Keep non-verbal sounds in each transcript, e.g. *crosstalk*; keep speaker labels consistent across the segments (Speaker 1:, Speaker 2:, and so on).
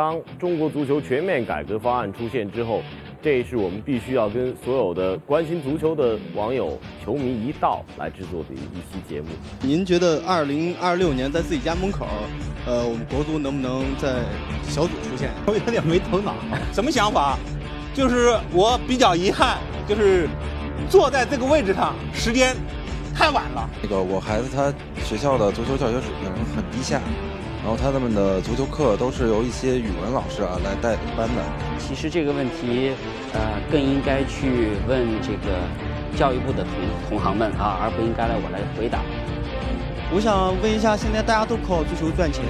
Speaker 1: 当中国足球全面改革方案出现之后，这是我们必须要跟所有的关心足球的网友、球迷一道来制作的一期节目。
Speaker 2: 您觉得二零二六年在自己家门口，呃，我们国足能不能在小组出现？*laughs*
Speaker 3: 我有点没头脑，什么想法？就是我比较遗憾，就是坐在这个位置上时间太晚了。
Speaker 4: 那个我孩子他学校的足球教学水平很低下。然后他们的足球课都是由一些语文老师啊来带领班的。
Speaker 5: 其实这个问题，呃，更应该去问这个教育部的同同行们啊，而不应该来我来回答。
Speaker 2: 我想问一下，现在大家都靠足球赚钱，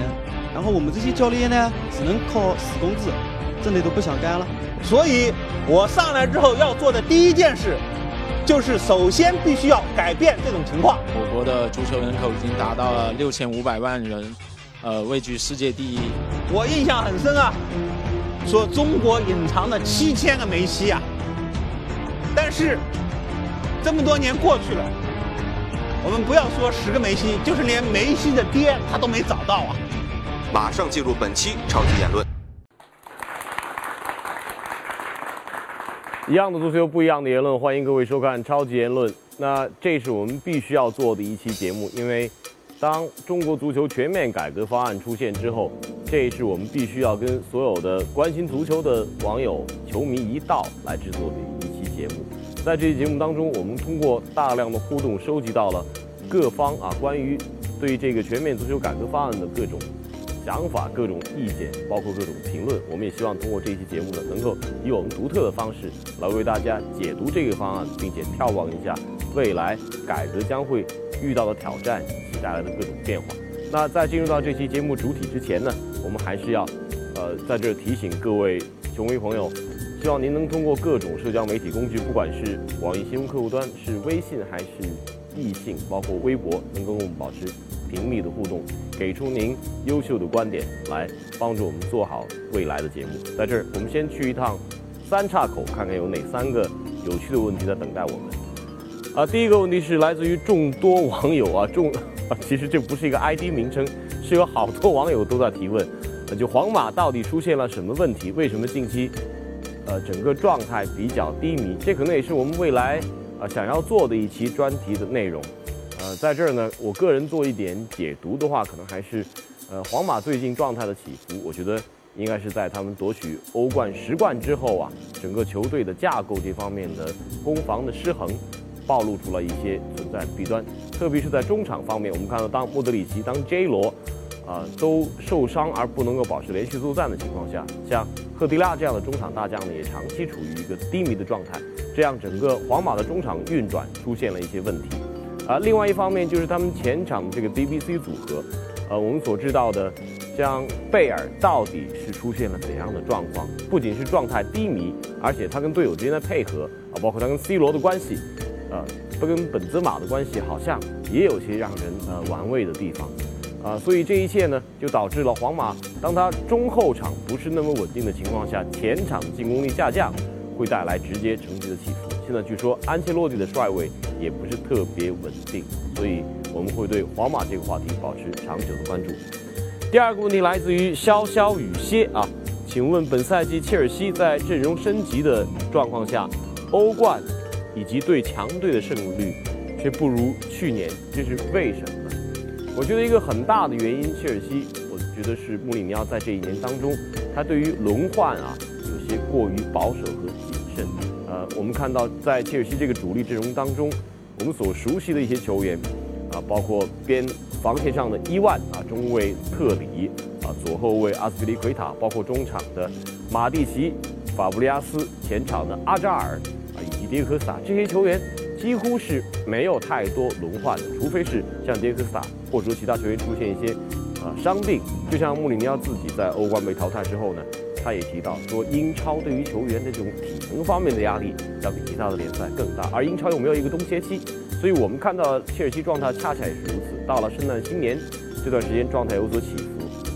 Speaker 2: 然后我们这些教练呢，只能靠死工资，真的都不想干了。
Speaker 3: 所以，我上来之后要做的第一件事，就是首先必须要改变这种情况。
Speaker 6: 我国的足球人口已经达到了六千五百万人。呃，位居世界第一，
Speaker 3: 我印象很深啊。说中国隐藏了七千个梅西啊，但是这么多年过去了，我们不要说十个梅西，就是连梅西的爹他都没找到啊。
Speaker 7: 马上进入本期超级言论。
Speaker 1: 一样的足球，不一样的言论，欢迎各位收看超级言论。那这是我们必须要做的一期节目，因为。当中国足球全面改革方案出现之后，这也是我们必须要跟所有的关心足球的网友、球迷一道来制作的一期节目。在这期节目当中，我们通过大量的互动，收集到了各方啊关于对这个全面足球改革方案的各种想法、各种意见，包括各种评论。我们也希望通过这期节目呢，能够以我们独特的方式来为大家解读这个方案，并且眺望一下未来改革将会遇到的挑战及。带来的各种变化。那在进入到这期节目主体之前呢，我们还是要，呃，在这提醒各位权威朋友，希望您能通过各种社交媒体工具，不管是网易新闻客户端、是微信还是易信，包括微博，能跟我们保持频密的互动，给出您优秀的观点，来帮助我们做好未来的节目。在这儿，我们先去一趟三岔口，看看有哪三个有趣的问题在等待我们。啊，第一个问题是来自于众多网友啊，众。*laughs* 其实这不是一个 ID 名称，是有好多网友都在提问，就皇马到底出现了什么问题？为什么近期，呃，整个状态比较低迷？这可能也是我们未来啊想要做的一期专题的内容。呃，在这儿呢，我个人做一点解读的话，可能还是，呃，皇马最近状态的起伏，我觉得应该是在他们夺取欧冠十冠之后啊，整个球队的架构这方面的攻防的失衡。暴露出了一些存在的弊端，特别是在中场方面，我们看到当莫德里奇、当 J 罗，啊都受伤而不能够保持连续作战的情况下，像赫迪拉这样的中场大将呢，也长期处于一个低迷的状态，这样整个皇马的中场运转出现了一些问题。啊，另外一方面就是他们前场的这个 DBC 组合，呃，我们所知道的，像贝尔到底是出现了怎样的状况？不仅是状态低迷，而且他跟队友之间的配合啊，包括他跟 C 罗的关系。呃，不跟本泽马的关系好像也有些让人呃玩味的地方，啊，所以这一切呢，就导致了皇马当他中后场不是那么稳定的情况下，前场进攻力下降，会带来直接成绩的起伏。现在据说安切洛蒂的帅位也不是特别稳定，所以我们会对皇马这个话题保持长久的关注。第二个问题来自于潇潇雨歇啊，请问本赛季切尔西在阵容升级的状况下，欧冠？以及对强队的胜率却不如去年，这是为什么呢？我觉得一个很大的原因，切尔西，我觉得是穆里尼奥在这一年当中，他对于轮换啊有些过于保守和谨慎。呃，我们看到在切尔西这个主力阵容当中，我们所熟悉的一些球员啊，包括边防线上的伊万啊，中卫特里啊，左后卫阿斯皮利奎塔，包括中场的马蒂奇、法布利亚斯，前场的阿扎尔。迪克斯塔这些球员几乎是没有太多轮换的，除非是像迪克斯塔或者说其他球员出现一些啊伤病。就像穆里尼奥自己在欧冠被淘汰之后呢，他也提到说，英超对于球员的这种体能方面的压力要比其他的联赛更大，而英超又没有一个冬歇期，所以我们看到切尔西状态恰恰也是如此。到了圣诞新年这段时间，状态有所起伏，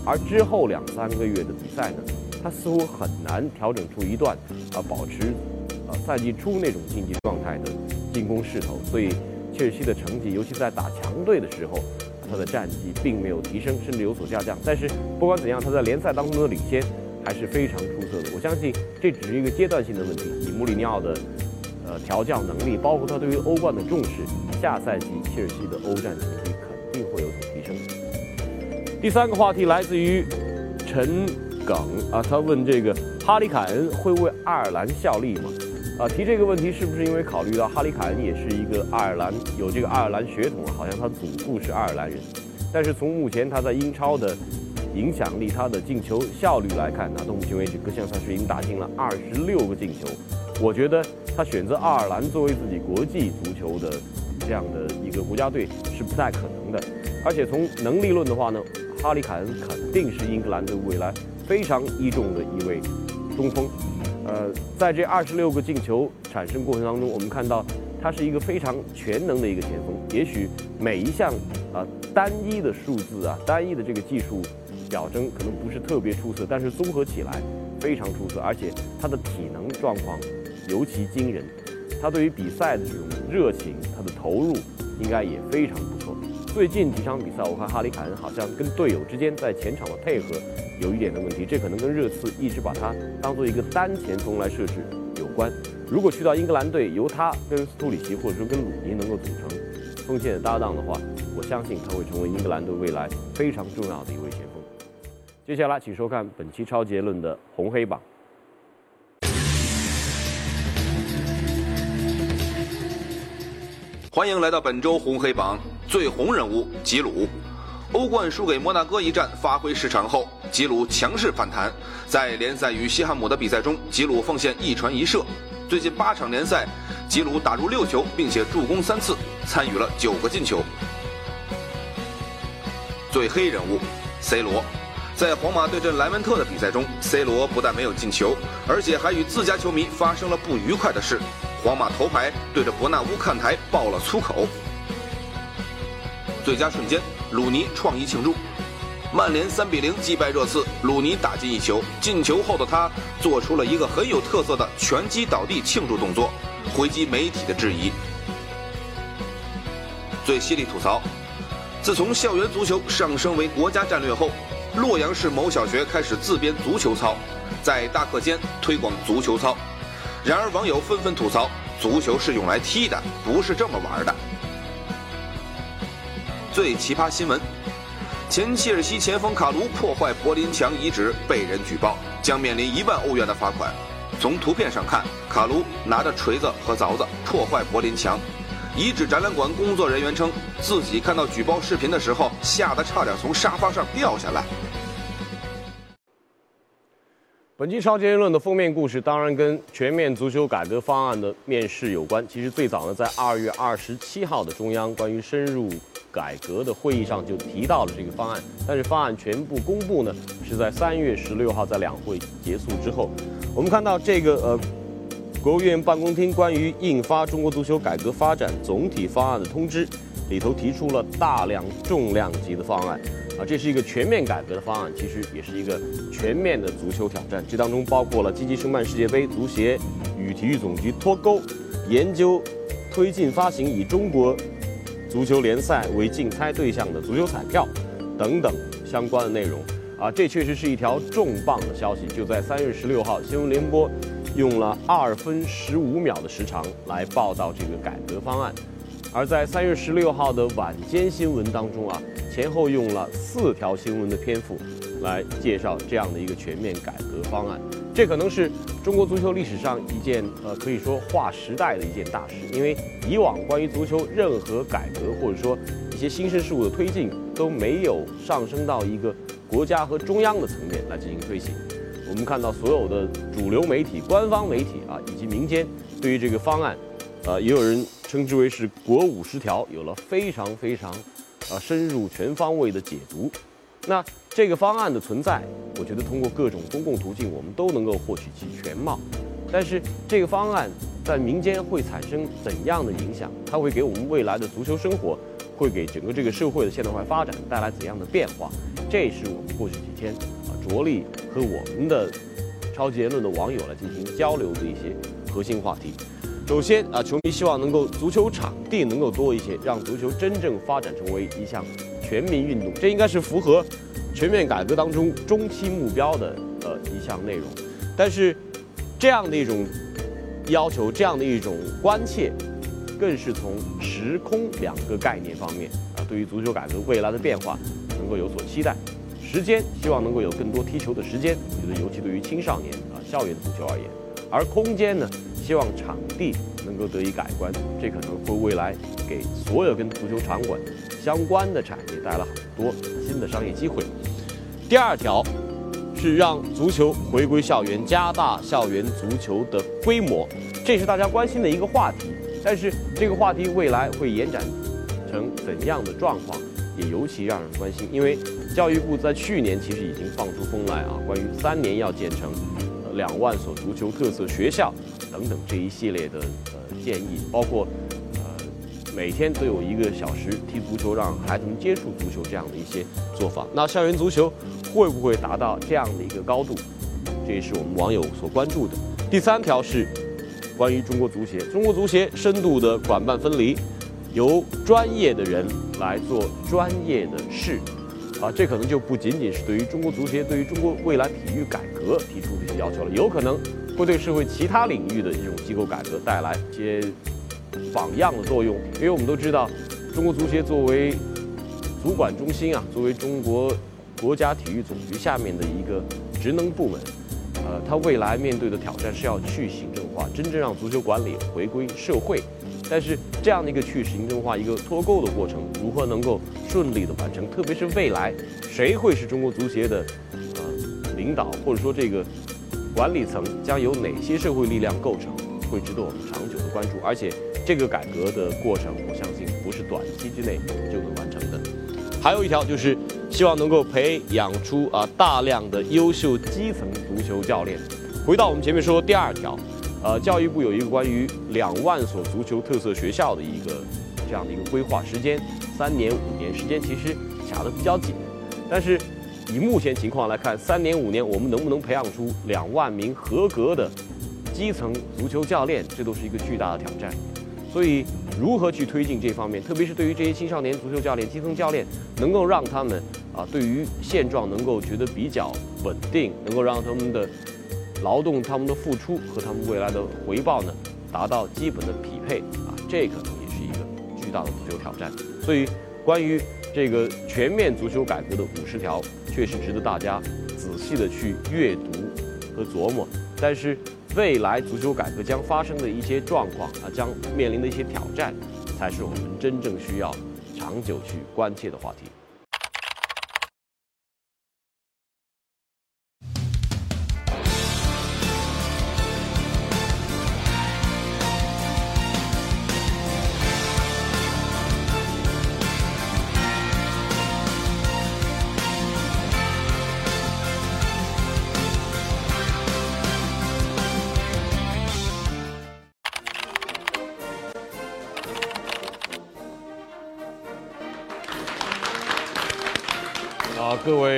Speaker 1: 而之后两三个月的比赛呢，他似乎很难调整出一段啊保持。赛季初那种竞技状态的进攻势头，所以切尔西的成绩，尤其在打强队的时候，他的战绩并没有提升，甚至有所下降。但是不管怎样，他在联赛当中的领先还是非常出色的。我相信这只是一个阶段性的问题。以穆里尼奥的呃调教能力，包括他对于欧冠的重视，下赛季切尔西的欧战成绩肯定会有所提升。第三个话题来自于陈耿啊，他问这个哈里凯恩会为爱尔兰效力吗？啊，提这个问题是不是因为考虑到哈里凯恩也是一个爱尔兰有这个爱尔兰血统，好像他祖父是爱尔兰人，但是从目前他在英超的影响力、他的进球效率来看，那到目前为止各项赛事已经打进了二十六个进球，我觉得他选择爱尔兰作为自己国际足球的这样的一个国家队是不太可能的，而且从能力论的话呢，哈里凯恩肯定是英格兰队未来非常倚重的一位中锋。呃，在这二十六个进球产生过程当中，我们看到他是一个非常全能的一个前锋。也许每一项啊单一的数字啊单一的这个技术表征可能不是特别出色，但是综合起来非常出色，而且他的体能状况尤其惊人。他对于比赛的这种热情，他的投入应该也非常。最近几场比赛，我看哈里凯恩好像跟队友之间在前场的配合。有一点的问题，这可能跟热刺一直把他当做一个单前锋来设置有关。如果去到英格兰队，由他跟斯图里奇或者说跟鲁尼能够组成锋线的搭档的话，我相信他会成为英格兰队未来非常重要的一位前锋。接下来，请收看本期超杰论的红黑榜。
Speaker 7: 欢迎来到本周红黑榜，最红人物吉鲁。欧冠输给摩纳哥一战发挥失常后，吉鲁强势反弹。在联赛与西汉姆的比赛中，吉鲁奉献一传一射。最近八场联赛，吉鲁打入六球，并且助攻三次，参与了九个进球。最黑人物，C 罗。在皇马对阵莱文特的比赛中，C 罗不但没有进球，而且还与自家球迷发生了不愉快的事。皇马头牌对着伯纳乌看台爆了粗口。最佳瞬间。鲁尼创意庆祝，曼联三比零击败热刺，鲁尼打进一球。进球后的他做出了一个很有特色的拳击倒地庆祝动作，回击媒体的质疑。最犀利吐槽：自从校园足球上升为国家战略后，洛阳市某小学开始自编足球操，在大课间推广足球操。然而网友纷纷吐槽：足球是用来踢的，不是这么玩的。最奇葩新闻：前切尔西前锋卡卢破坏柏林墙遗址被人举报，将面临一万欧元的罚款。从图片上看，卡卢拿着锤子和凿子破坏柏林墙。遗址展览馆工作人员称，自己看到举报视频的时候，吓得差点从沙发上掉下来。
Speaker 1: 本期超前论的封面故事当然跟全面足球改革方案的面试有关。其实最早呢，在二月二十七号的中央关于深入。改革的会议上就提到了这个方案，但是方案全部公布呢，是在三月十六号，在两会结束之后。我们看到这个呃，国务院办公厅关于印发中国足球改革发展总体方案的通知，里头提出了大量重量级的方案，啊，这是一个全面改革的方案，其实也是一个全面的足球挑战。这当中包括了积极申办世界杯，足协与体育总局脱钩，研究推进发行以中国。足球联赛为竞猜对象的足球彩票，等等相关的内容啊，这确实是一条重磅的消息。就在三月十六号，新闻联播用了二分十五秒的时长来报道这个改革方案，而在三月十六号的晚间新闻当中啊，前后用了四条新闻的篇幅来介绍这样的一个全面改革方案。这可能是中国足球历史上一件呃可以说划时代的一件大事，因为以往关于足球任何改革或者说一些新生事物的推进都没有上升到一个国家和中央的层面来进行推行。我们看到所有的主流媒体、官方媒体啊以及民间对于这个方案，呃，也有人称之为是“国五十条”，有了非常非常呃深入全方位的解读。那这个方案的存在，我觉得通过各种公共途径，我们都能够获取其全貌。但是这个方案在民间会产生怎样的影响？它会给我们未来的足球生活，会给整个这个社会的现代化发展带来怎样的变化？这是我们过去几天啊着力和我们的超级言论的网友来进行交流的一些核心话题。首先啊，球迷希望能够足球场地能够多一些，让足球真正发展成为一项全民运动。这应该是符合全面改革当中中期目标的呃一项内容。但是这样的一种要求，这样的一种关切，更是从时空两个概念方面啊，对于足球改革未来的变化能够有所期待。时间希望能够有更多踢球的时间，我觉得尤其对于青少年啊校园足球而言，而空间呢，希望场地能够得以改观，这可能会未来给所有跟足球场馆相关的产业带来很多新的商业机会。第二条是让足球回归校园，加大校园足球的规模，这是大家关心的一个话题。但是这个话题未来会延展成怎样的状况，也尤其让人关心，因为。教育部在去年其实已经放出风来啊，关于三年要建成两万所足球特色学校等等这一系列的呃建议，包括呃每天都有一个小时踢足球，让孩子们接触足球这样的一些做法。那校园足球会不会达到这样的一个高度？这也是我们网友所关注的。第三条是关于中国足协，中国足协深度的管办分离，由专业的人来做专业的事。啊，这可能就不仅仅是对于中国足协、对于中国未来体育改革提出的一些要求了，有可能会对社会其他领域的这种机构改革带来一些榜样的作用。因为我们都知道，中国足协作为主管中心啊，作为中国国家体育总局下面的一个职能部门，呃，它未来面对的挑战是要去行政化，真正让足球管理回归社会。但是这样的一个去行政化、一个脱钩的过程，如何能够顺利的完成？特别是未来，谁会是中国足协的呃领导，或者说这个管理层将由哪些社会力量构成，会值得我们长久的关注。而且这个改革的过程，我相信不是短期之内就能完成的。还有一条就是希望能够培养出啊大量的优秀基层足球教练。回到我们前面说第二条。呃，教育部有一个关于两万所足球特色学校的一个这样的一个规划时间，三年五年时间其实卡得比较紧，但是以目前情况来看，三年五年我们能不能培养出两万名合格的基层足球教练，这都是一个巨大的挑战。所以，如何去推进这方面，特别是对于这些青少年足球教练、基层教练，能够让他们啊，对于现状能够觉得比较稳定，能够让他们的。劳动他们的付出和他们未来的回报呢，达到基本的匹配啊，这可能也是一个巨大的足球挑战。所以，关于这个全面足球改革的五十条，确实值得大家仔细的去阅读和琢磨。但是，未来足球改革将发生的一些状况啊，将面临的一些挑战，才是我们真正需要长久去关切的话题。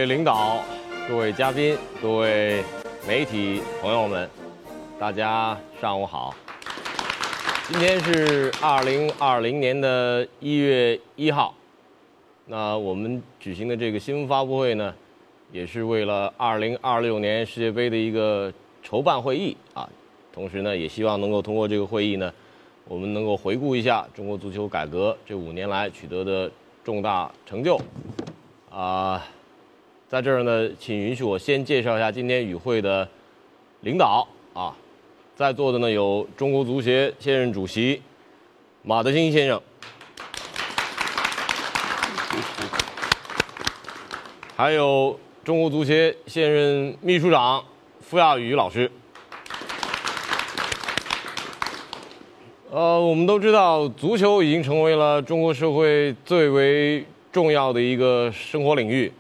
Speaker 1: 领导、各位嘉宾、各位媒体朋友们，大家上午好。今天是二零二零年的一月一号，那我们举行的这个新闻发布会呢，也是为了二零二六年世界杯的一个筹办会议啊。同时呢，也希望能够通过这个会议呢，我们能够回顾一下中国足球改革这五年来取得的重大成就啊。在这儿呢，请允许我先介绍一下今天与会的领导啊，在座的呢有中国足协现任主席马德兴先生，还有中国足协现任秘书长傅亚宇老师。呃，我们都知道，足球已经成为了中国社会最为重要的一个生活领域。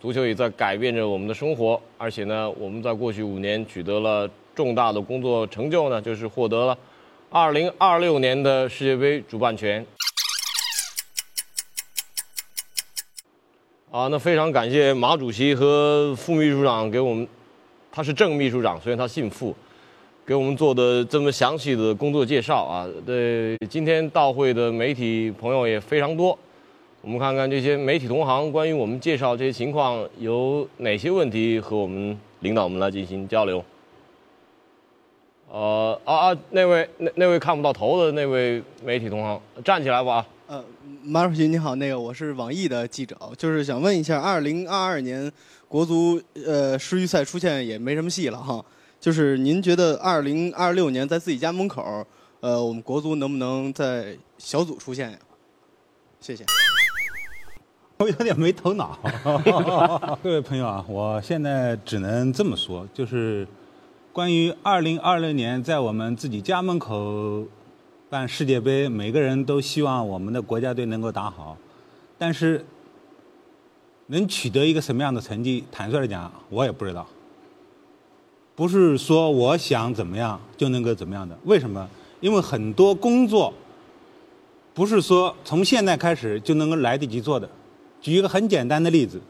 Speaker 1: 足球也在改变着我们的生活，而且呢，我们在过去五年取得了重大的工作成就呢，就是获得了2026年的世界杯主办权。啊，那非常感谢马主席和副秘书长给我们，他是正秘书长，虽然他姓傅，给我们做的这么详细的工作介绍啊。对，今天到会的媒体朋友也非常多。我们看看这些媒体同行关于我们介绍这些情况有哪些问题和我们领导们来进行交流。呃啊啊，那位那那位看不到头的那位媒体同行，站起来吧。
Speaker 8: 呃，马主席你好，那个我是网易的记者，就是想问一下，二零二二年国足呃世预赛出现也没什么戏了哈，就是您觉得二零二六年在自己家门口，呃，我们国足能不能在小组出现？谢谢。
Speaker 9: 我 *laughs* 有点没头脑。*laughs* 各位朋友啊，我现在只能这么说，就是关于二零二零年在我们自己家门口办世界杯，每个人都希望我们的国家队能够打好，但是能取得一个什么样的成绩，坦率的讲，我也不知道。不是说我想怎么样就能够怎么样的，为什么？因为很多工作不是说从现在开始就能够来得及做的。举一个很简单的例子，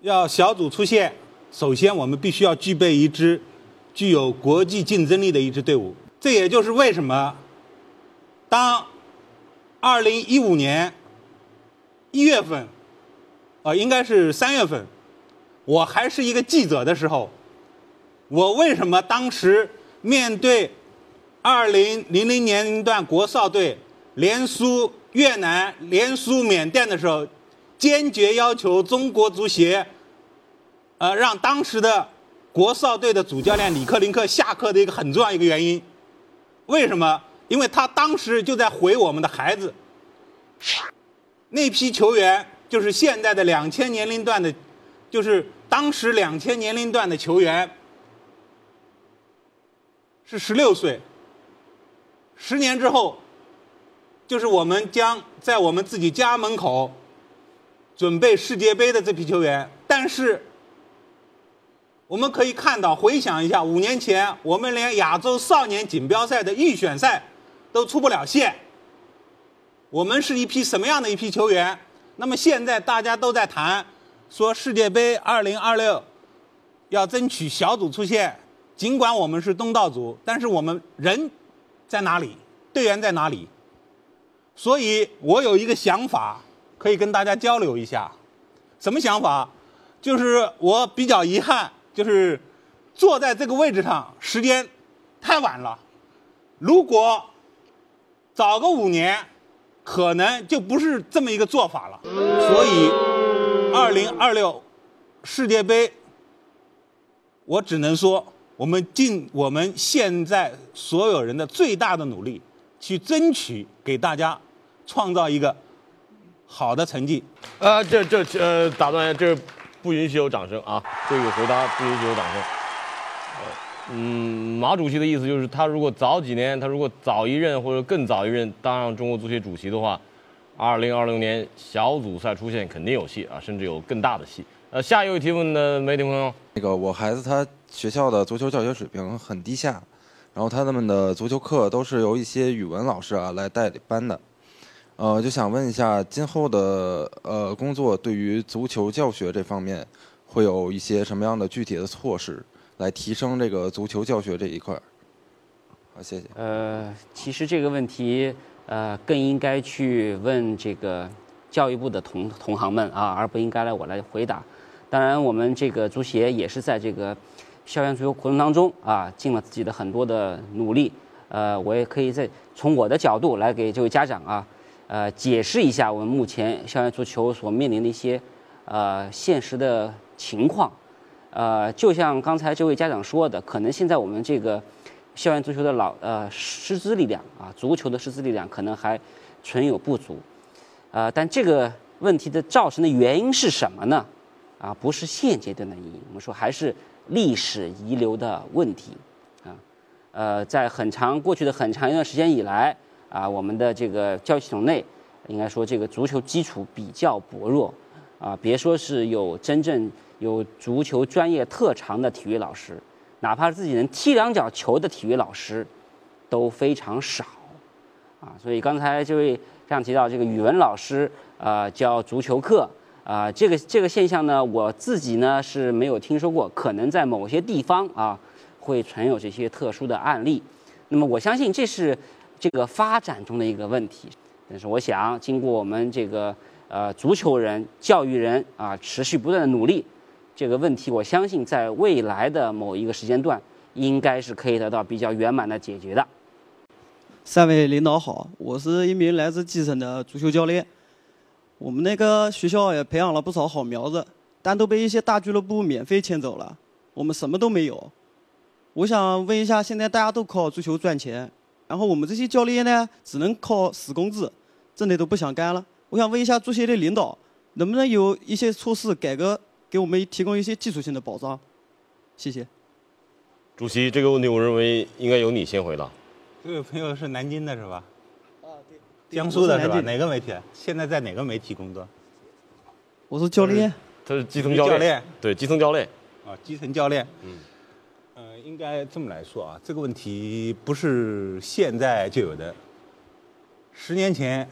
Speaker 9: 要小组出线，首先我们必须要具备一支具有国际竞争力的一支队伍。这也就是为什么，当二零一五年一月份，啊，应该是三月份，我还是一个记者的时候，我为什么当时面对二零零零年龄段国少队连输？越南连输缅甸的时候，坚决要求中国足协，呃，让当时的国少队的主教练李克林克下课的一个很重要一个原因，为什么？因为他当时就在毁我们的孩子。那批球员就是现在的两千年龄段的，就是当时两千年龄段的球员是十六岁，十年之后。就是我们将在我们自己家门口准备世界杯的这批球员，但是我们可以看到，回想一下，五年前我们连亚洲少年锦标赛的预选赛都出不了线，我们是一批什么样的一批球员？那么现在大家都在谈说世界杯二零二六要争取小组出线，尽管我们是东道主，但是我们人在哪里？队员在哪里？所以我有一个想法，可以跟大家交流一下。什么想法？就是我比较遗憾，就是坐在这个位置上时间太晚了。如果早个五年，可能就不是这么一个做法了。所以，二零二六世界杯，我只能说，我们尽我们现在所有人的最大的努力，去争取给大家。创造一个好的成绩。
Speaker 1: 呃，这这呃，打断一下，这不允许有掌声啊！这个回答不允许有掌声。嗯，马主席的意思就是，他如果早几年，他如果早一任或者更早一任当上中国足协主席的话，二零二零年小组赛出现肯定有戏啊，甚至有更大的戏。呃，下一位提问的媒体朋友，
Speaker 4: 那个我孩子他学校的足球教学水平很低下，然后他们的足球课都是由一些语文老师啊来代理班的。呃，就想问一下，今后的呃工作对于足球教学这方面，会有一些什么样的具体的措施，来提升这个足球教学这一块？好，谢谢。
Speaker 5: 呃，其实这个问题，呃，更应该去问这个教育部的同同行们啊，而不应该来我来回答。当然，我们这个足协也是在这个校园足球活动当中啊，尽了自己的很多的努力。呃，我也可以在从我的角度来给这位家长啊。呃，解释一下我们目前校园足球所面临的一些呃现实的情况。呃，就像刚才这位家长说的，可能现在我们这个校园足球的老呃师资力量啊，足球的师资力量可能还存有不足。呃，但这个问题的造成的原因是什么呢？啊，不是现阶段的原因，我们说还是历史遗留的问题啊。呃，在很长过去的很长一段时间以来。啊，我们的这个教育系统内，应该说这个足球基础比较薄弱，啊，别说是有真正有足球专业特长的体育老师，哪怕自己能踢两脚球的体育老师，都非常少，啊，所以刚才这位这样提到这个语文老师啊教足球课啊，这个这个现象呢，我自己呢是没有听说过，可能在某些地方啊会存有这些特殊的案例，那么我相信这是。这个发展中的一个问题，但是我想，经过我们这个呃足球人、教育人啊持续不断的努力，这个问题，我相信在未来的某一个时间段，应该是可以得到比较圆满的解决的。
Speaker 2: 三位领导好，我是一名来自基层的足球教练。我们那个学校也培养了不少好苗子，但都被一些大俱乐部免费牵走了，我们什么都没有。我想问一下，现在大家都靠足球赚钱，然后我们这些教练呢，只能靠死工资，真的都不想干了。我想问一下足协的领导，能不能有一些措施改革，给我们提供一些技术性的保障？谢谢。
Speaker 1: 主席，这个问题我认为应该由你先回答。
Speaker 9: 这位朋友是南京的是吧？
Speaker 2: 啊，对。
Speaker 9: 江苏的是吧？哪个媒体？现在在哪个媒体工作？
Speaker 2: 我是教练。
Speaker 1: 他是基层教练，
Speaker 9: 教练
Speaker 1: 对基层教练。
Speaker 9: 啊，基层教练。
Speaker 1: 嗯。
Speaker 9: 应该这么来说啊，这个问题不是现在就有的，十年前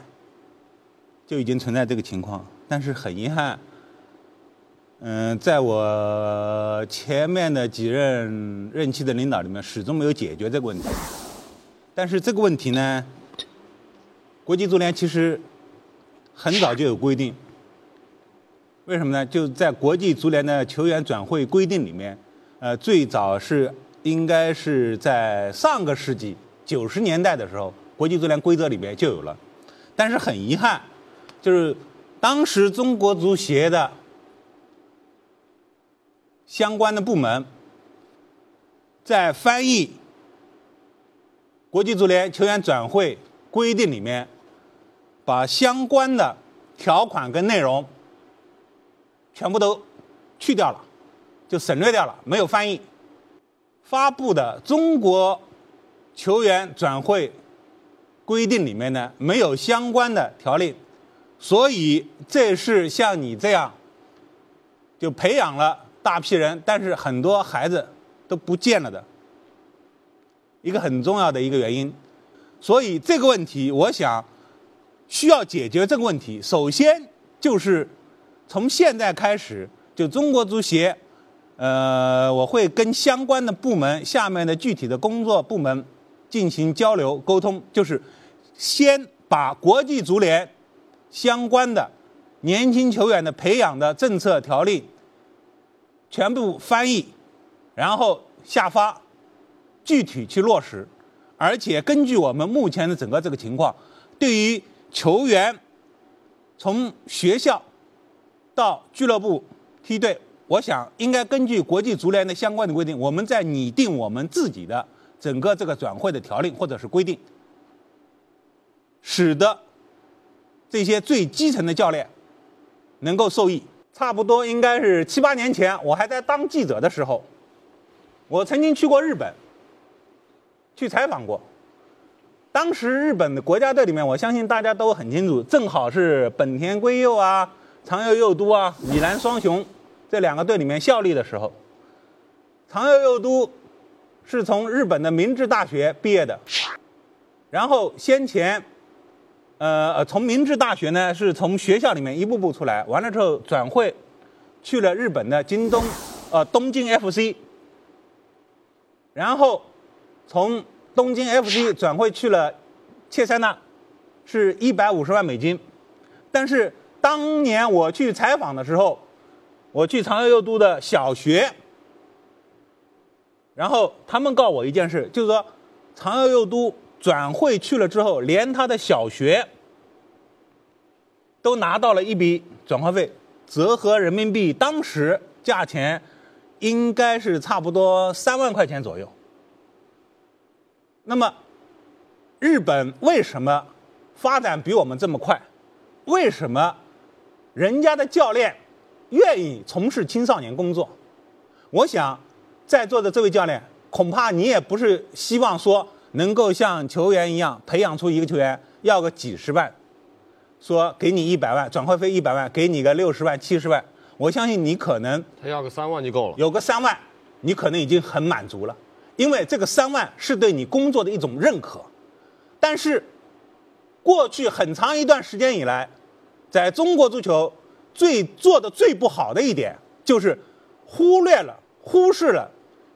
Speaker 9: 就已经存在这个情况，但是很遗憾，嗯、在我前面的几任任期的领导里面，始终没有解决这个问题。但是这个问题呢，国际足联其实很早就有规定。为什么呢？就在国际足联的球员转会规定里面，呃，最早是应该是在上个世纪九十年代的时候，国际足联规则里面就有了。但是很遗憾，就是当时中国足协的相关的部门在翻译国际足联球员转会规定里面，把相关的条款跟内容全部都去掉了，就省略掉了，没有翻译。发布的中国球员转会规定里面呢，没有相关的条例，所以这是像你这样就培养了大批人，但是很多孩子都不见了的一个很重要的一个原因。所以这个问题，我想需要解决这个问题，首先就是从现在开始，就中国足协，呃，我会跟相关的部门下面的具体的工作部门进行交流沟通，就是先把国际足联相关的年轻球员的培养的政策条例全部翻译，然后下发，具体去落实。而且根据我们目前的整个这个情况，对于球员从学校到俱乐部梯队，我想应该根据国际足联的相关的规定，我们在拟定我们自己的整个这个转会的条令或者是规定，使得这些最基层的教练能够受益。差不多应该是七八年前，我还在当记者的时候，我曾经去过日本。去采访过，当时日本的国家队里面，我相信大家都很清楚，正好是本田圭佑啊、长友佑都啊、米兰双雄这两个队里面效力的时候，长友佑都是从日本的明治大学毕业的，然后先前，呃呃，从明治大学呢是从学校里面一步步出来，完了之后转会去了日本的京东，呃东京 FC，然后。从东京 FC 转会去了切塞纳，是一百五十万美金。但是当年我去采访的时候，我去长佑佑都的小学，然后他们告我一件事，就是说长佑佑都转会去了之后，连他的小学都拿到了一笔转会费，折合人民币当时价钱应该是差不多三万块钱左右。那么，日本为什么发展比我们这么快？为什么人家的教练愿意从事青少年工作？我想，在座的这位教练，恐怕你也不是希望说能够像球员一样培养出一个球员要个几十万，说给你一百万转会费一百万，给你个六十万七十万，我相信你可能
Speaker 1: 他要个三万就够了，
Speaker 9: 有个三万，你可能已经很满足了。因为这个三万是对你工作的一种认可，但是过去很长一段时间以来，在中国足球最做的最不好的一点，就是忽略了、忽视了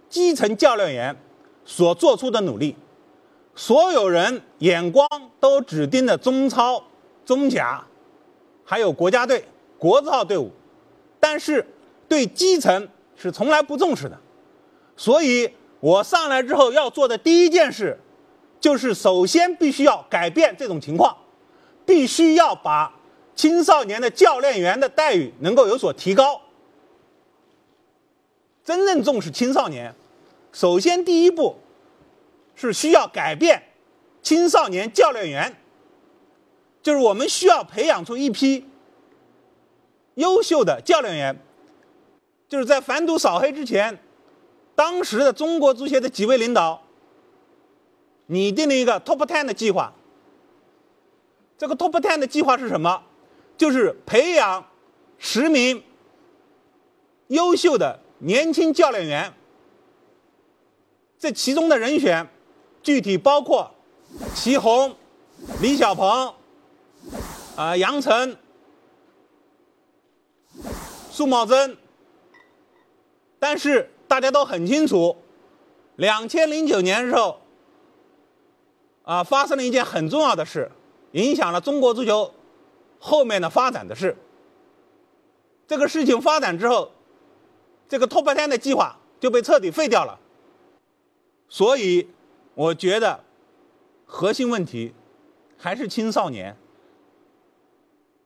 Speaker 9: 基层教练员所做出的努力。所有人眼光都只盯着中超、中甲，还有国家队、国字号队伍，但是对基层是从来不重视的。所以我上来之后要做的第一件事，就是首先必须要改变这种情况，必须要把青少年的教练员的待遇能够有所提高。真正重视青少年，首先第一步是需要改变青少年教练员，就是我们需要培养出一批优秀的教练员。就是在反赌扫黑之前，当时的中国足协的几位领导拟定了一个 Top Ten 的计划。这个 Top Ten 的计划是什么？就是培养十名优秀的。年轻教练员，这其中的人选具体包括祁宏、李小鹏、啊杨晨、苏茂贞。但是大家都很清楚，两千零九年时候，啊发生了一件很重要的事，影响了中国足球后面的发展的事。这个事情发展之后。这个 Top Ten 的计划就被彻底废掉了，所以我觉得核心问题还是青少年。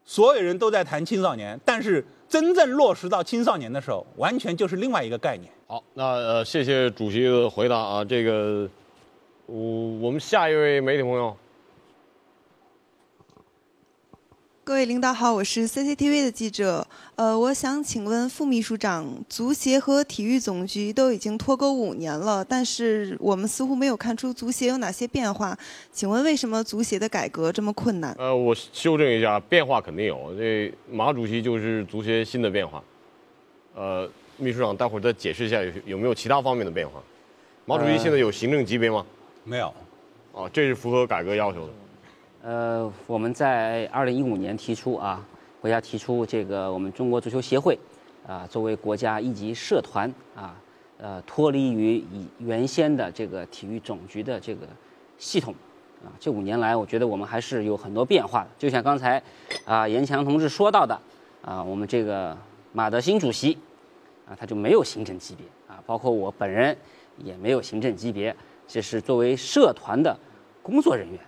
Speaker 9: 所有人都在谈青少年，但是真正落实到青少年的时候，完全就是另外一个概念。
Speaker 1: 好，那呃，谢谢主席的回答啊，这个我我们下一位媒体朋友。
Speaker 10: 各位领导好，我是 CCTV 的记者。呃，我想请问副秘书长，足协和体育总局都已经脱钩五年了，但是我们似乎没有看出足协有哪些变化。请问为什么足协的改革这么困难？
Speaker 1: 呃，我修正一下，变化肯定有。这马主席就是足协新的变化。呃，秘书长，待会儿再解释一下有有没有其他方面的变化。马主席现在有行政级别吗？
Speaker 11: 没有。
Speaker 1: 啊，这是符合改革要求的。
Speaker 5: 呃，我们在二零一五年提出啊，国家提出这个我们中国足球协会啊，作为国家一级社团啊，呃，脱离于以原先的这个体育总局的这个系统啊，这五年来，我觉得我们还是有很多变化的。就像刚才啊，严强同志说到的啊，我们这个马德兴主席啊，他就没有行政级别啊，包括我本人也没有行政级别，这是作为社团的工作人员。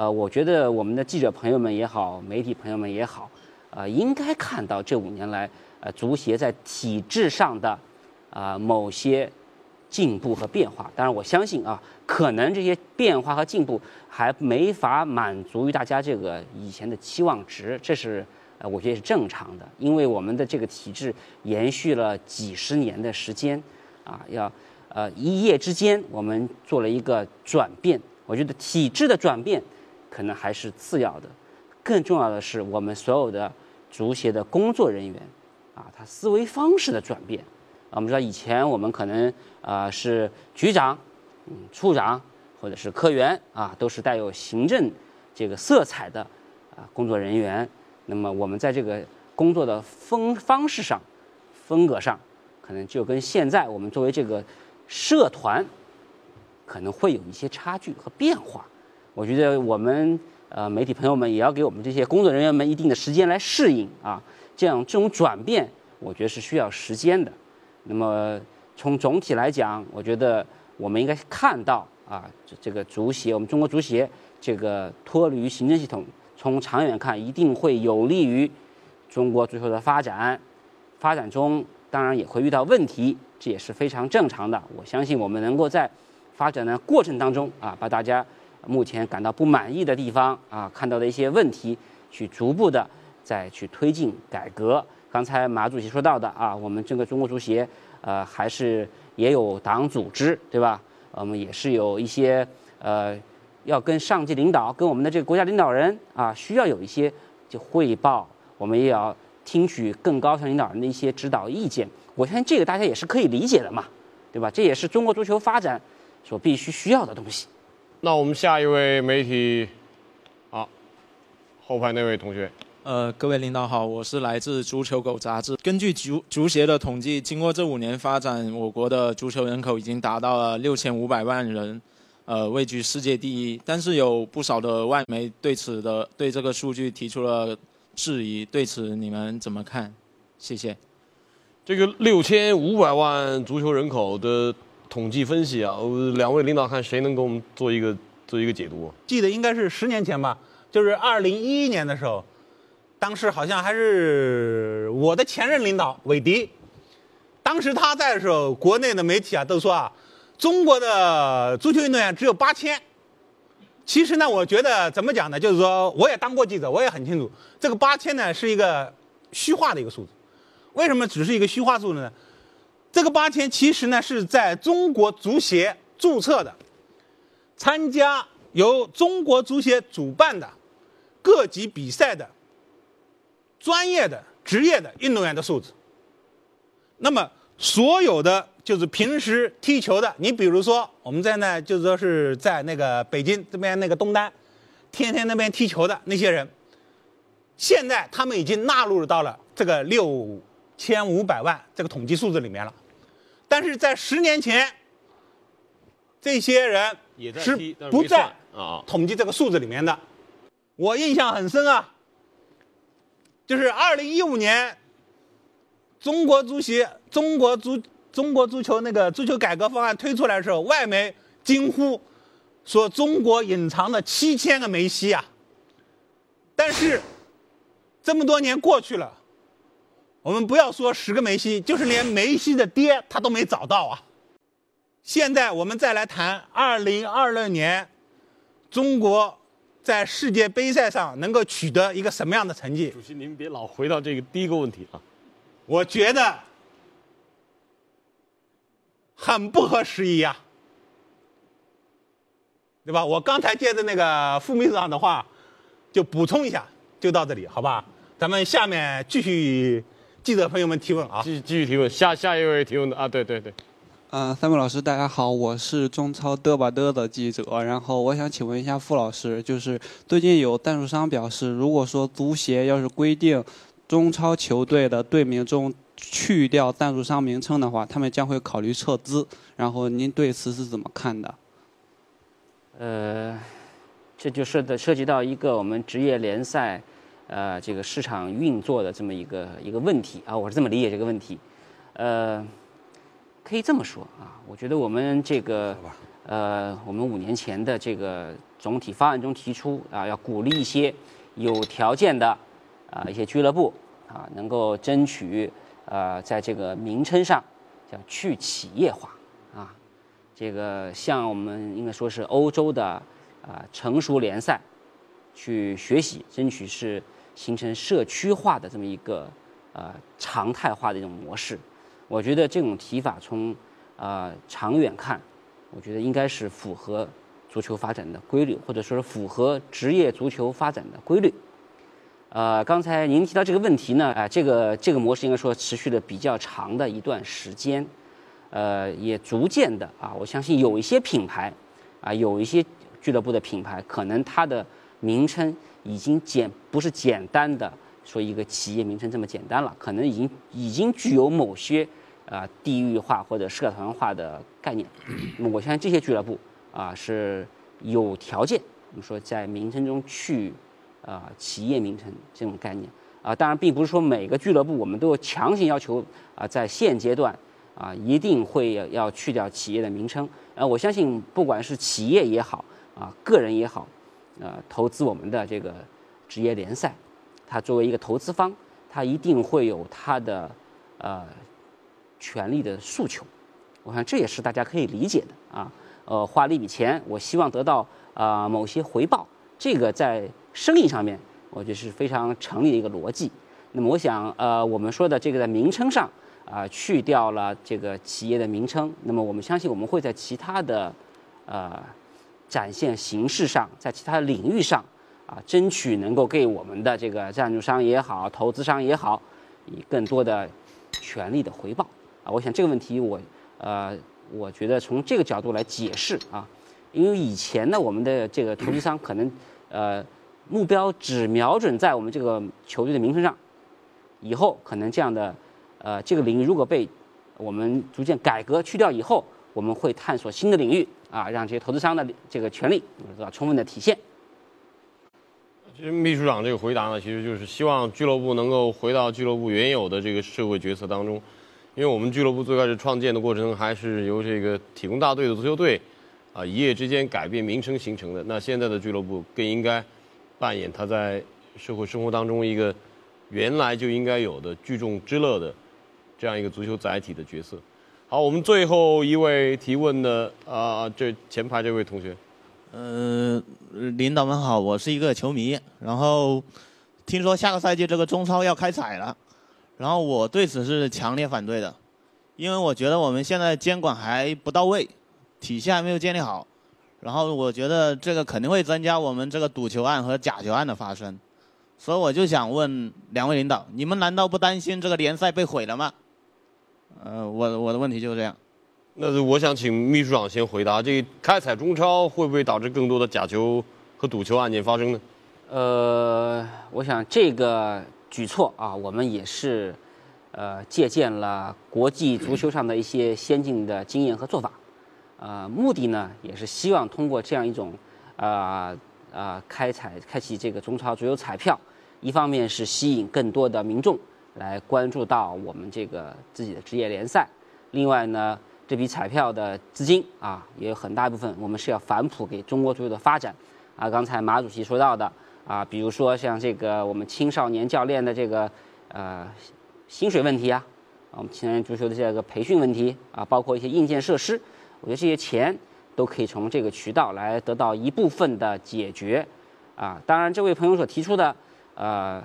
Speaker 5: 呃，我觉得我们的记者朋友们也好，媒体朋友们也好，呃，应该看到这五年来，呃，足协在体制上的啊某些进步和变化。当然，我相信啊，可能这些变化和进步还没法满足于大家这个以前的期望值，这是呃，我觉得是正常的，因为我们的这个体制延续了几十年的时间，啊，要呃一夜之间我们做了一个转变，我觉得体制的转变。可能还是次要的，更重要的是我们所有的足协的工作人员，啊，他思维方式的转变。我们知道以前我们可能啊是局长、嗯处长或者是科员啊，都是带有行政这个色彩的啊工作人员。那么我们在这个工作的风方式上、风格上，可能就跟现在我们作为这个社团，可能会有一些差距和变化。我觉得我们呃媒体朋友们也要给我们这些工作人员们一定的时间来适应啊，这样这种转变，我觉得是需要时间的。那么从总体来讲，我觉得我们应该看到啊，这这个足协，我们中国足协这个脱离于行政系统，从长远看一定会有利于中国足球的发展。发展中当然也会遇到问题，这也是非常正常的。我相信我们能够在发展的过程当中啊，把大家。目前感到不满意的地方啊，看到的一些问题，去逐步的再去推进改革。刚才马主席说到的啊，我们整个中国足协呃还是也有党组织对吧？我们也是有一些呃要跟上级领导、跟我们的这个国家领导人啊，需要有一些就汇报，我们也要听取更高层领导人的一些指导意见。我相信这个大家也是可以理解的嘛，对吧？这也是中国足球发展所必须需要的东西。
Speaker 1: 那我们下一位媒体，好，后排那位同学。
Speaker 6: 呃，各位领导好，我是来自足球狗杂志。根据足足协的统计，经过这五年发展，我国的足球人口已经达到了六千五百万人，呃，位居世界第一。但是有不少的外媒对此的对这个数据提出了质疑，对此你们怎么看？谢谢。
Speaker 1: 这个六千五百万足球人口的统计分析啊，两位领导看谁能给我们做一个做一个解读？
Speaker 9: 记得应该是十年前吧，就是二零一一年的时候，当时好像还是我的前任领导韦迪，当时他在的时候，国内的媒体啊都说啊，中国的足球运动员只有八千。其实呢，我觉得怎么讲呢？就是说，我也当过记者，我也很清楚，这个八千呢是一个虚化的一个数字。为什么只是一个虚化数字呢？这个八千其实呢是在中国足协注册的，参加由中国足协主办的各级比赛的专业的职业的运动员的数字。那么所有的就是平时踢球的，你比如说我们在那就是说是在那个北京这边那个东单，天天那边踢球的那些人，现在他们已经纳入到了这个六千五百万这个统计数字里面了。但是在十年前，这些人是不在
Speaker 1: 啊
Speaker 9: 统计这个数字里面的。我印象很深啊，就是二零一五年，中国足协、中国足、中国足球那个足球改革方案推出来的时候，外媒惊呼说中国隐藏了七千个梅西啊。但是这么多年过去了，我们不要说十个梅西，就是连梅西的爹他都没找到啊。现在我们再来谈二零二六年，中国在世界杯赛上能够取得一个什么样的成绩？
Speaker 1: 主席，您别老回到这个第一个问题啊。
Speaker 9: 我觉得很不合时宜啊，对吧？我刚才接着那个副秘书长的话，就补充一下，就到这里，好吧？咱们下面继续记者朋友们提问啊，
Speaker 1: 继续继续提问，下下一位提问的啊，对对对。
Speaker 12: 呃，三位老师，大家好，我是中超嘚吧嘚的记者。然后我想请问一下傅老师，就是最近有赞助商表示，如果说足协要是规定中超球队的队名中去掉赞助商名称的话，他们将会考虑撤资。然后您对此是怎么看的？
Speaker 5: 呃，这就涉的涉及到一个我们职业联赛，呃，这个市场运作的这么一个一个问题啊，我是这么理解这个问题，呃。可以这么说啊，我觉得我们这个，呃，我们五年前的这个总体方案中提出啊，要鼓励一些有条件的啊一些俱乐部啊，能够争取呃在这个名称上叫去企业化啊，这个像我们应该说是欧洲的啊成熟联赛去学习，争取是形成社区化的这么一个呃常态化的一种模式。我觉得这种提法从，呃长远看，我觉得应该是符合足球发展的规律，或者说是符合职业足球发展的规律。呃，刚才您提到这个问题呢，啊，这个这个模式应该说持续了比较长的一段时间，呃，也逐渐的啊，我相信有一些品牌，啊，有一些俱乐部的品牌，可能它的名称已经简不是简单的说一个企业名称这么简单了，可能已经已经具有某些。啊，地域化或者社团化的概念，那么我相信这些俱乐部啊是有条件，我们说在名称中去啊企业名称这种概念啊，当然并不是说每个俱乐部我们都强行要求啊在现阶段啊一定会要去掉企业的名称啊，我相信不管是企业也好啊个人也好，呃投资我们的这个职业联赛，它作为一个投资方，它一定会有它的呃。权利的诉求，我看这也是大家可以理解的啊。呃，花了一笔钱，我希望得到啊某些回报，这个在生意上面，我觉得是非常成立的一个逻辑。那么，我想呃，我们说的这个在名称上啊去掉了这个企业的名称，那么我们相信我们会在其他的呃展现形式上，在其他领域上啊，争取能够给我们的这个赞助商也好、投资商也好，以更多的权利的回报。啊，我想这个问题我，呃，我觉得从这个角度来解释啊，因为以前呢，我们的这个投资商可能，呃，目标只瞄准在我们这个球队的名声上，以后可能这样的，呃，这个领域如果被我们逐渐改革去掉以后，我们会探索新的领域啊，让这些投资商的这个权利得到充分的体现。
Speaker 1: 其实秘书长这个回答呢，其实就是希望俱乐部能够回到俱乐部原有的这个社会角色当中。因为我们俱乐部最开始创建的过程还是由这个体工大队的足球队，啊一夜之间改变名称形成的。那现在的俱乐部更应该扮演他在社会生活当中一个原来就应该有的聚众之乐的这样一个足球载体的角色。好，我们最后一位提问的啊，这前排这位同学，
Speaker 13: 呃，领导们好，我是一个球迷，然后听说下个赛季这个中超要开采了，然后我对此是强烈反对的，因为我觉得我们现在监管还不到位，体系还没有建立好，然后我觉得这个肯定会增加我们这个赌球案和假球案的发生，所以我就想问两位领导，你们难道不担心这个联赛被毁了吗？呃，我我的问题就是这样。
Speaker 1: 那我想请秘书长先回答，这个开采中超会不会导致更多的假球和赌球案件发生呢？
Speaker 5: 呃，我想这个举措啊，我们也是呃借鉴了国际足球上的一些先进的经验和做法，呃，目的呢也是希望通过这样一种啊啊开采开启这个中超足球彩票，一方面是吸引更多的民众来关注到我们这个自己的职业联赛，另外呢。这笔彩票的资金啊，也有很大一部分我们是要反哺给中国足球的发展啊。刚才马主席说到的啊，比如说像这个我们青少年教练的这个呃薪水问题啊，我们青少年足球的这个培训问题啊，包括一些硬件设施，我觉得这些钱都可以从这个渠道来得到一部分的解决啊。当然，这位朋友所提出的呃，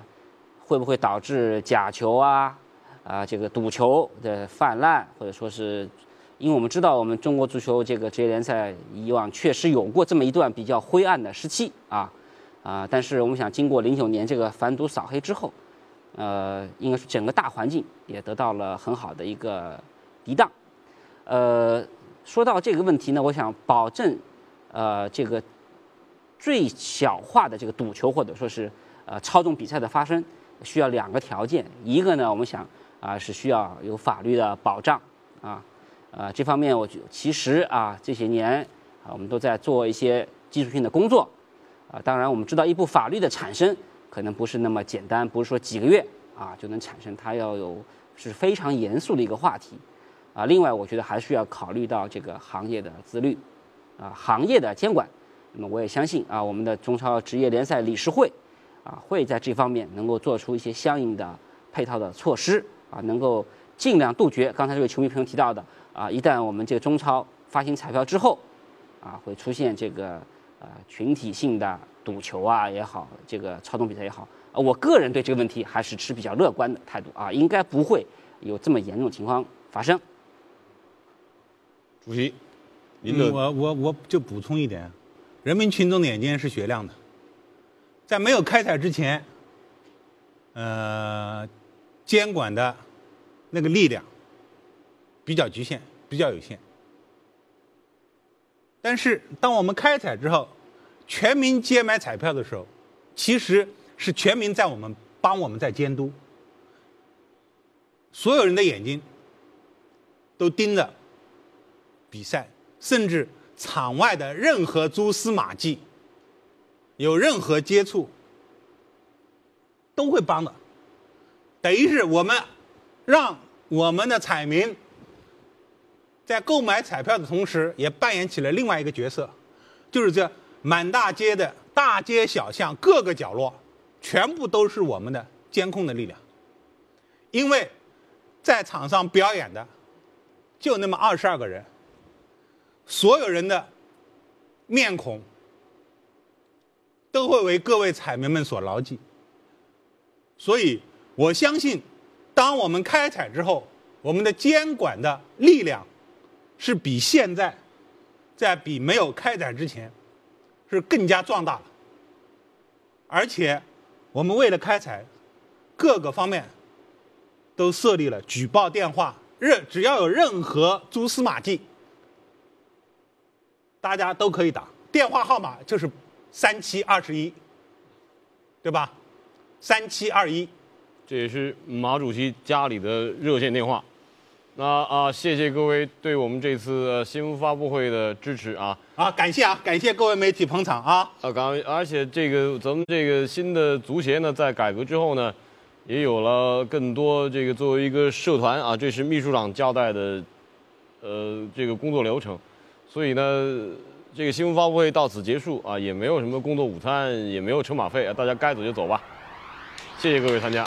Speaker 5: 会不会导致假球啊啊这个赌球的泛滥，或者说是？因为我们知道，我们中国足球这个职业联赛以往确实有过这么一段比较灰暗的时期啊，啊，但是我们想经过零九年这个反赌扫黑之后，呃，应该是整个大环境也得到了很好的一个涤荡。呃，说到这个问题呢，我想保证呃这个最小化的这个赌球或者说是呃操纵比赛的发生，需要两个条件，一个呢，我们想啊是需要有法律的保障啊。啊，这方面我觉其实啊，这些年啊，我们都在做一些技术性的工作，啊，当然我们知道一部法律的产生可能不是那么简单，不是说几个月啊就能产生，它要有是非常严肃的一个话题，啊，另外我觉得还需要考虑到这个行业的自律，啊，行业的监管，那么我也相信啊，我们的中超职业联赛理事会啊会在这方面能够做出一些相应的配套的措施，啊，能够尽量杜绝刚才这位球迷朋友提到的。啊，一旦我们这个中超发行彩票之后，啊，会出现这个呃群体性的赌球啊也好，这个操纵比赛也好，啊，我个人对这个问题还是持比较乐观的态度啊，应该不会有这么严重情况发生。
Speaker 1: 主席，您
Speaker 9: 的我我我就补充一点，人民群众的眼睛是雪亮的，在没有开采之前，呃，监管的那个力量。比较局限，比较有限。但是，当我们开采之后，全民接买彩票的时候，其实是全民在我们帮我们在监督，所有人的眼睛都盯着比赛，甚至场外的任何蛛丝马迹，有任何接触，都会帮的。等于是我们让我们的彩民。在购买彩票的同时，也扮演起了另外一个角色，就是这满大街的大街小巷各个角落，全部都是我们的监控的力量。因为，在场上表演的就那么二十二个人，所有人的面孔都会为各位彩民们所牢记。所以，我相信，当我们开采之后，我们的监管的力量。是比现在，在比没有开采之前，是更加壮大了。而且，我们为了开采，各个方面都设立了举报电话，任只要有任何蛛丝马迹，大家都可以打电话号码，就是三七二十一，对吧？三七二一，
Speaker 1: 这也是马主席家里的热线电话。那啊，谢谢各位对我们这次新闻发布会的支持啊！
Speaker 9: 啊，感谢啊，感谢各位媒体捧场啊！
Speaker 1: 啊，刚而且这个咱们这个新的足协呢，在改革之后呢，也有了更多这个作为一个社团啊，这是秘书长交代的，呃，这个工作流程。所以呢，这个新闻发布会到此结束啊，也没有什么工作午餐，也没有车马费啊，大家该走就走吧。谢谢各位参加。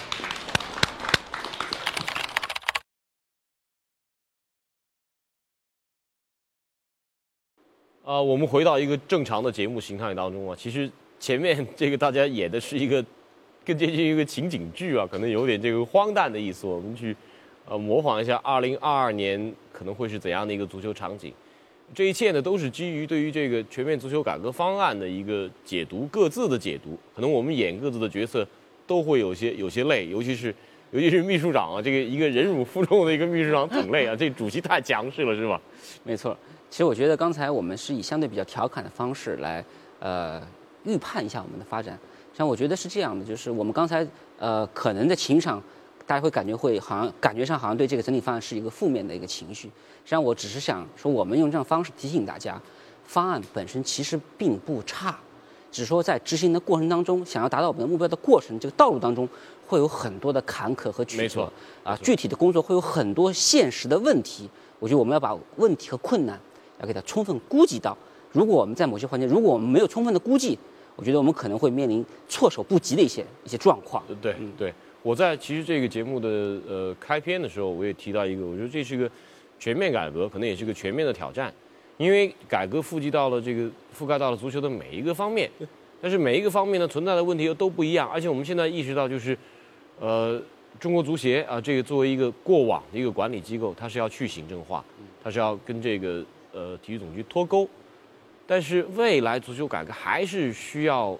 Speaker 1: 啊，我们回到一个正常的节目形态当中啊，其实前面这个大家演的是一个更接近一个情景剧啊，可能有点这个荒诞的意思。我们去呃模仿一下2022年可能会是怎样的一个足球场景。这一切呢，都是基于对于这个全面足球改革方案的一个解读，各自的解读。可能我们演各自的角色都会有些有些累，尤其是尤其是秘书长啊，这个一个忍辱负重的一个秘书长挺累啊，这主席太强势了，是吧？
Speaker 5: 没错。其实我觉得刚才我们是以相对比较调侃的方式来，呃，预判一下我们的发展。像我觉得是这样的，就是我们刚才呃可能的情场，大家会感觉会好像感觉上好像对这个整体方案是一个负面的一个情绪。实际上我只是想说，我们用这样方式提醒大家，方案本身其实并不差，只说在执行的过程当中，想要达到我们的目标的过程这个道路当中，会有很多的坎坷和曲折。
Speaker 1: 没错。
Speaker 5: 啊，具体的工作会有很多现实的问题。我觉得我们要把问题和困难。要给它充分估计到，如果我们在某些环节，如果我们没有充分的估计，我觉得我们可能会面临措手不及的一些一些状况。
Speaker 1: 对对，我在其实这个节目的呃开篇的时候，我也提到一个，我觉得这是个全面改革，可能也是个全面的挑战，因为改革覆及到了这个覆盖到了足球的每一个方面，*laughs* 但是每一个方面呢存在的问题又都不一样，而且我们现在意识到就是，呃，中国足协啊，这个作为一个过往的一个管理机构，它是要去行政化，它是要跟这个。呃，体育总局脱钩，但是未来足球改革还是需要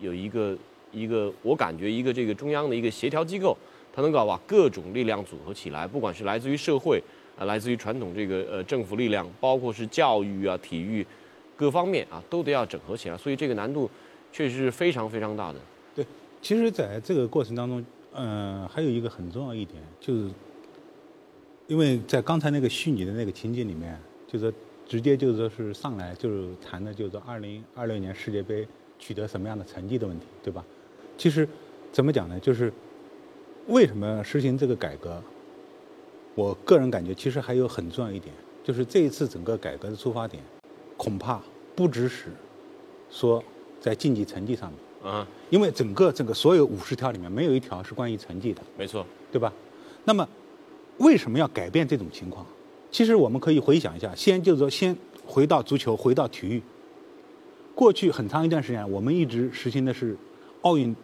Speaker 1: 有一个一个，我感觉一个这个中央的一个协调机构，它能够把各种力量组合起来，不管是来自于社会啊，来自于传统这个呃政府力量，包括是教育啊、体育各方面啊，都得要整合起来。所以这个难度确实是非常非常大的。
Speaker 9: 对，其实在这个过程当中，嗯，还有一个很重要一点，就是因为在刚才那个虚拟的那个情景里面，就是。直接就是说是上来就是谈的，就是说二零二六年世界杯取得什么样的成绩的问题，对吧？其实怎么讲呢？就是为什么实行这个改革？我个人感觉，其实还有很重要一点，就是这一次整个改革的出发点，恐怕不只是说在竞技成绩上面啊，因为整个这个所有五十条里面没有一条是关于成绩的，
Speaker 1: 没错，
Speaker 9: 对吧？那么为什么要改变这种情况？其实我们可以回想一下，先就是说，先回到足球，回到体育。过去很长一段时间，我们一直实行的是奥运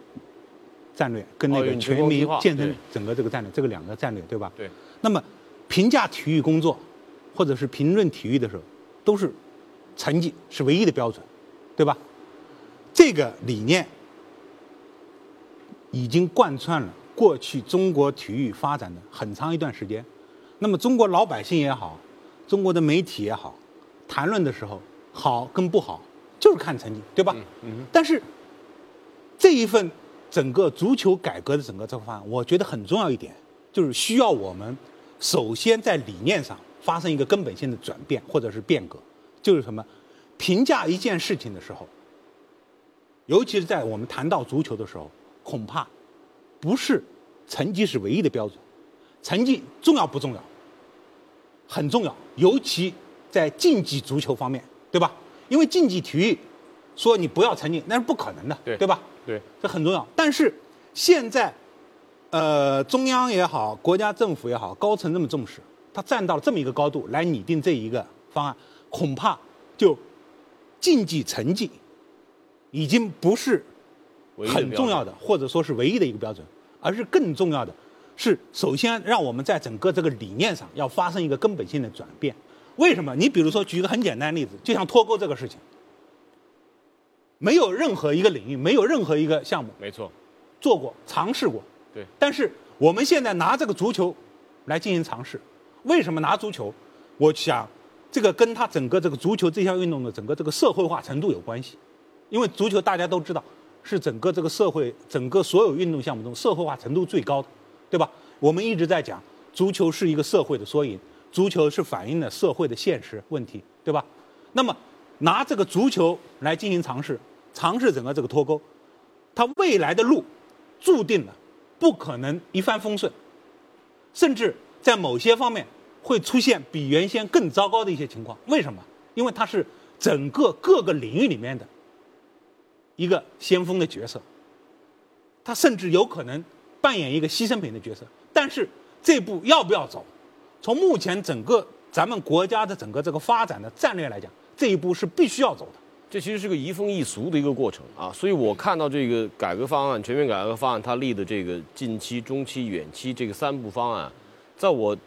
Speaker 9: 战略跟那个全民健身整个这个战略，这个两个战略，对吧？
Speaker 1: 对。
Speaker 9: 那么评价体育工作，或者是评论体育的时候，都是成绩是唯一的标准，对吧？这个理念已经贯穿了过去中国体育发展的很长一段时间。那么中国老百姓也好，中国的媒体也好，谈论的时候，好跟不好就是看成绩，对吧？嗯。但是这一份整个足球改革的整个这个方案，我觉得很重要一点，就是需要我们首先在理念上发生一个根本性的转变或者是变革，就是什么？评价一件事情的时候，尤其是在我们谈到足球的时候，恐怕不是成绩是唯一的标准，成绩重要不重要？很重要，尤其在竞技足球方面，对吧？因为竞技体育，说你不要成绩那是不可能的，
Speaker 1: 对
Speaker 9: 对吧？
Speaker 1: 对，
Speaker 9: 这很重要。但是现在，呃，中央也好，国家政府也好，高层这么重视，他站到了这么一个高度来拟定这一个方案，恐怕就竞技成绩已经不是很重要的，或者说是唯一的一个标准，而是更重要的。是首先让我们在整个这个理念上要发生一个根本性的转变。为什么？你比如说举一个很简单的例子，就像脱钩这个事情，没有任何一个领域，没有任何一个项目，
Speaker 1: 没错，
Speaker 9: 做过尝试过。
Speaker 1: 对。
Speaker 9: 但是我们现在拿这个足球来进行尝试，为什么拿足球？我想这个跟它整个这个足球这项运动的整个这个社会化程度有关系。因为足球大家都知道是整个这个社会整个所有运动项目中社会化程度最高的。对吧？我们一直在讲，足球是一个社会的缩影，足球是反映了社会的现实问题，对吧？那么拿这个足球来进行尝试，尝试整个这个脱钩，它未来的路注定了
Speaker 3: 不可能一帆风顺，甚至在某些方面会出现比原先更糟糕的一些情况。为什么？因为它是整个各个领域里面的一个先锋的角色，他甚至有可能扮演一个牺牲品的角色。但是这步要不要走？从目前整个咱们国家的整个这个发展的战略来讲，这一步是必须要走的。
Speaker 1: 这其实是个移风易俗的一个过程啊，所以我看到这个改革方案、全面改革方案，它立的这个近期、中期、远期这个三步方案，在我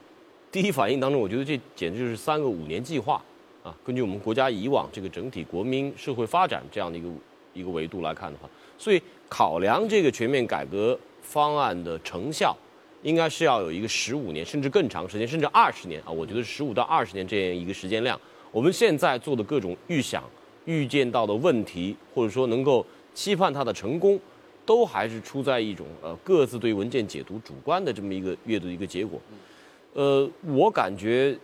Speaker 1: 第一反应当中，我觉得这简直就是三个五年计划啊。根据我们国家以往这个整体国民社会发展这样的一个一个维度来看的话，所以考量这个全面改革方案的成效，应该是要有一个十五年甚至更长时间，甚至二十年啊。我觉得十五到二十年这样一个时间量，我们现在做的各种预想。预见到的问题，或者说能够期盼它的成功，都还是出在一种呃各自对文件解读主观的这么一个阅读一个结果。呃，我感觉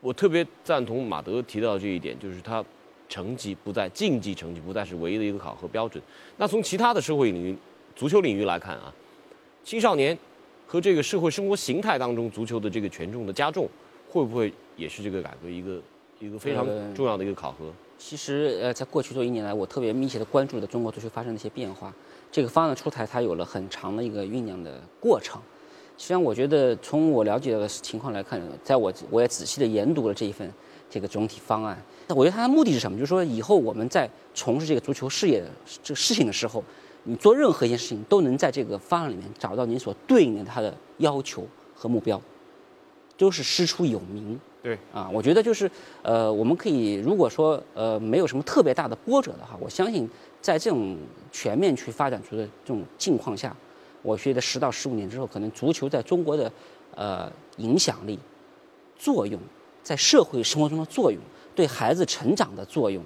Speaker 1: 我特别赞同马德提到这一点，就是他成绩不再竞技成绩不再是唯一的一个考核标准。那从其他的社会领域，足球领域来看啊，青少年和这个社会生活形态当中足球的这个权重的加重，会不会也是这个改革一个一个非常重要的一个考核？
Speaker 5: 其实，呃，在过去这一年来，我特别密切的关注的中国足球发生的一些变化。这个方案出台，它有了很长的一个酝酿的过程。实际上，我觉得从我了解的情况来看，在我我也仔细的研读了这一份这个总体方案。那我觉得它的目的是什么？就是说，以后我们在从事这个足球事业的这个事情的时候，你做任何一件事情，都能在这个方案里面找到你所对应的它的要求和目标，都是师出有名。
Speaker 1: 对
Speaker 5: 啊，我觉得就是呃，我们可以如果说呃没有什么特别大的波折的话，我相信在这种全面去发展出的这种境况下，我觉得十到十五年之后，可能足球在中国的呃影响力、作用，在社会生活中的作用，对孩子成长的作用，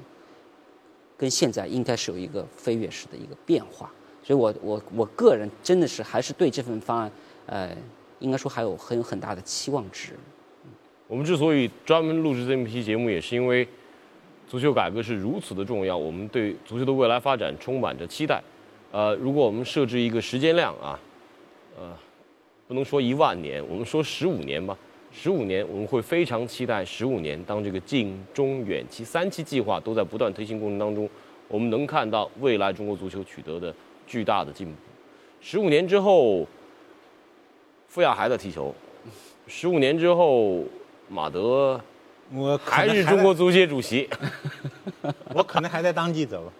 Speaker 5: 跟现在应该是有一个飞跃式的一个变化。所以我我我个人真的是还是对这份方案呃，应该说还有很有很大的期望值。
Speaker 1: 我们之所以专门录制这么一期节目，也是因为足球改革是如此的重要，我们对足球的未来发展充满着期待。呃，如果我们设置一个时间量啊，呃，不能说一万年，我们说十五年吧。十五年，我们会非常期待十五年，当这个近、中、远期三期计划都在不断推行过程当中，我们能看到未来中国足球取得的巨大的进步。十五年之后，傅亚还在踢球。十五年之后。马德，
Speaker 3: 我
Speaker 1: 还是中国足协主席，*laughs*
Speaker 3: 我可能还在当记者吧。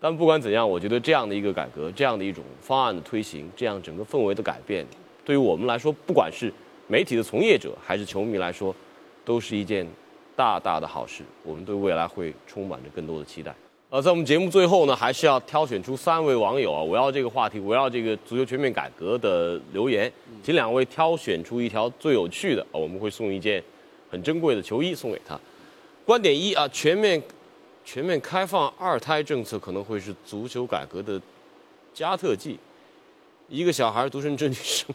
Speaker 1: 但不管怎样，我觉得这样的一个改革，这样的一种方案的推行，这样整个氛围的改变，对于我们来说，不管是媒体的从业者还是球迷来说，都是一件大大的好事。我们对未来会充满着更多的期待。呃，在我们节目最后呢，还是要挑选出三位网友啊，围绕这个话题，围绕这个足球全面改革的留言。请两位挑选出一条最有趣的，我们会送一件很珍贵的球衣送给他。观点一啊，全面全面开放二胎政策可能会是足球改革的加特技。一个小孩独生子女生，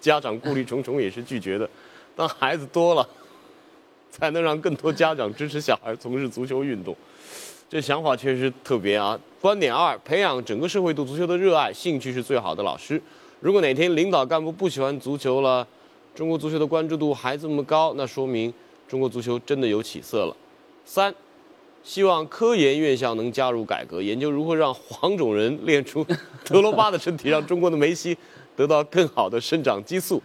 Speaker 1: 家长顾虑重重也是拒绝的。当孩子多了，才能让更多家长支持小孩从事足球运动。这想法确实特别啊。观点二，培养整个社会对足球的热爱，兴趣是最好的老师。如果哪天领导干部不喜欢足球了，中国足球的关注度还这么高，那说明中国足球真的有起色了。三，希望科研院校能加入改革，研究如何让黄种人练出德罗巴的身体，让中国的梅西得到更好的生长激素，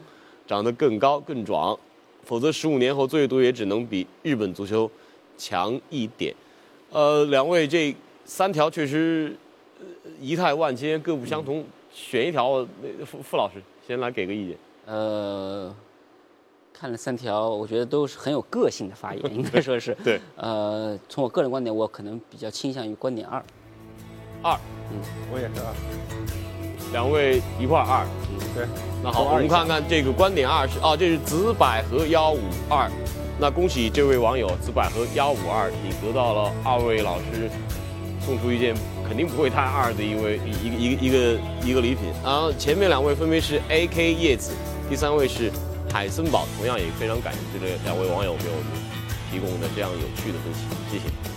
Speaker 1: 长得更高更壮。否则十五年后最多也只能比日本足球强一点。呃，两位这三条确实仪态万千，各不相同。选一条，傅傅老师先来给个意见。
Speaker 5: 呃，看了三条，我觉得都是很有个性的发言，应该说是。*laughs*
Speaker 1: 对。
Speaker 5: 呃，从我个人观点，我可能比较倾向于观点二。
Speaker 1: 二。
Speaker 3: 嗯，我也是二。
Speaker 1: 两位一块二。
Speaker 3: 嗯，对。
Speaker 1: 那好，我们看看这个观点二是哦，这是紫百合幺五二。那恭喜这位网友紫百合幺五二，你得到了二位老师送出一件。肯定不会太二的一位一个一个一个一个礼品。然后前面两位分别是 A K 叶子，第三位是海森堡，同样也非常感谢这两位网友给我们提供的这样有趣的分析，谢谢。